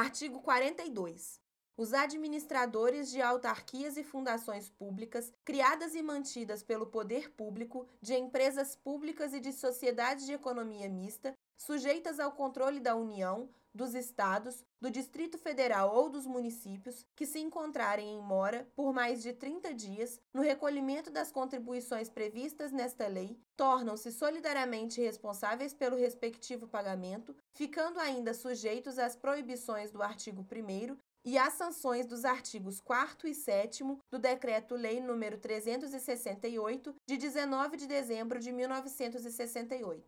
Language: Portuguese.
Artigo 42. Os administradores de autarquias e fundações públicas, criadas e mantidas pelo poder público, de empresas públicas e de sociedades de economia mista, sujeitas ao controle da União, dos Estados, do Distrito Federal ou dos municípios, que se encontrarem em mora por mais de 30 dias no recolhimento das contribuições previstas nesta lei, tornam-se solidariamente responsáveis pelo respectivo pagamento, ficando ainda sujeitos às proibições do artigo 1 e às sanções dos artigos 4 e 7 do Decreto-Lei nº 368, de 19 de dezembro de 1968.